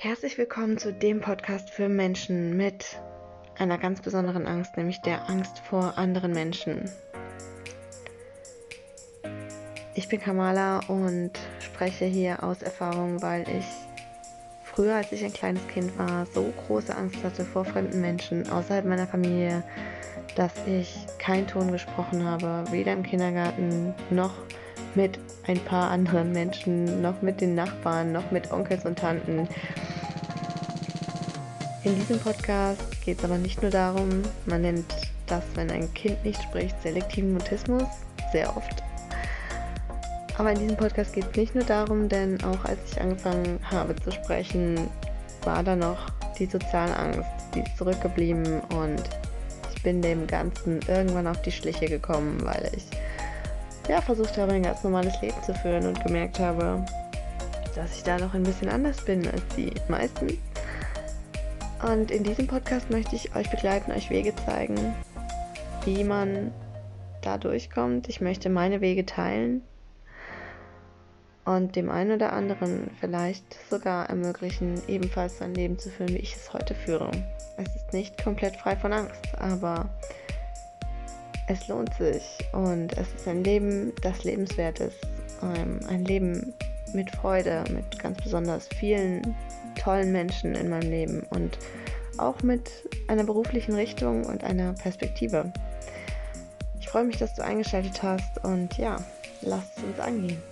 Herzlich willkommen zu dem Podcast für Menschen mit einer ganz besonderen Angst, nämlich der Angst vor anderen Menschen. Ich bin Kamala und spreche hier aus Erfahrung, weil ich früher, als ich ein kleines Kind war, so große Angst hatte vor fremden Menschen außerhalb meiner Familie, dass ich keinen Ton gesprochen habe, weder im Kindergarten noch mit ein paar anderen Menschen, noch mit den Nachbarn, noch mit Onkels und Tanten. In diesem Podcast geht es aber nicht nur darum, man nennt das, wenn ein Kind nicht spricht, selektiven Mutismus, sehr oft. Aber in diesem Podcast geht es nicht nur darum, denn auch als ich angefangen habe zu sprechen, war da noch die Sozialangst, die ist zurückgeblieben und ich bin dem Ganzen irgendwann auf die Schliche gekommen, weil ich ja, versucht habe, ein ganz normales Leben zu führen und gemerkt habe, dass ich da noch ein bisschen anders bin als die meisten. Und in diesem Podcast möchte ich euch begleiten, euch Wege zeigen, wie man da durchkommt. Ich möchte meine Wege teilen und dem einen oder anderen vielleicht sogar ermöglichen, ebenfalls so ein Leben zu führen, wie ich es heute führe. Es ist nicht komplett frei von Angst, aber es lohnt sich und es ist ein Leben, das lebenswert ist. Ähm, ein Leben mit Freude, mit ganz besonders vielen tollen Menschen in meinem Leben und auch mit einer beruflichen Richtung und einer Perspektive. Ich freue mich, dass du eingeschaltet hast und ja, lass es uns angehen.